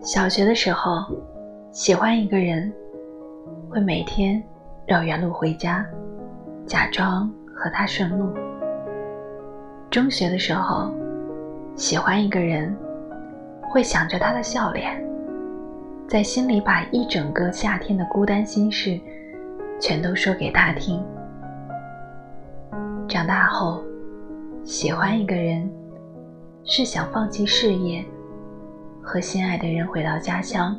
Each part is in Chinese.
小学的时候，喜欢一个人，会每天绕远路回家，假装和他顺路。中学的时候，喜欢一个人，会想着他的笑脸，在心里把一整个夏天的孤单心事，全都说给他听。长大后，喜欢一个人，是想放弃事业。和心爱的人回到家乡，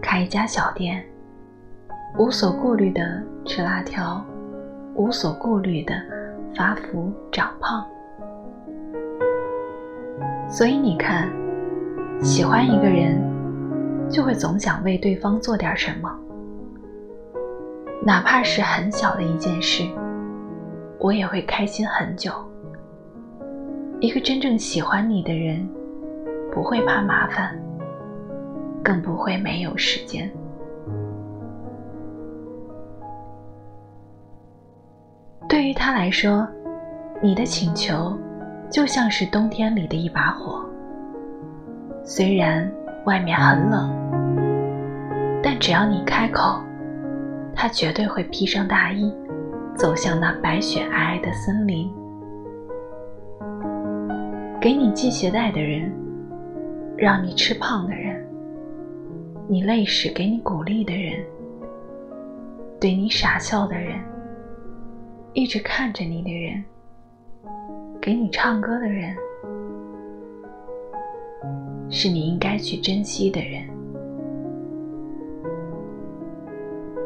开一家小店，无所顾虑的吃辣条，无所顾虑的发福长胖。所以你看，喜欢一个人，就会总想为对方做点什么，哪怕是很小的一件事，我也会开心很久。一个真正喜欢你的人。不会怕麻烦，更不会没有时间。对于他来说，你的请求就像是冬天里的一把火。虽然外面很冷，但只要你开口，他绝对会披上大衣，走向那白雪皑皑的森林。给你系鞋带的人。让你吃胖的人，你累时给你鼓励的人，对你傻笑的人，一直看着你的人，给你唱歌的人，是你应该去珍惜的人。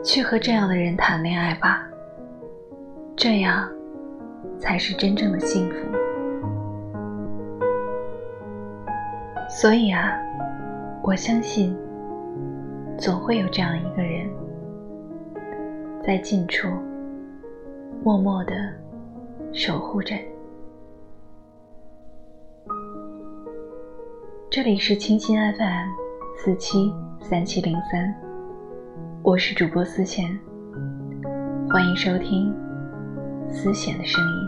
去和这样的人谈恋爱吧，这样才是真正的幸福。所以啊，我相信，总会有这样一个人，在近处默默的守护着。这里是清新 FM 四七三七零三，我是主播思贤，欢迎收听思贤的声音。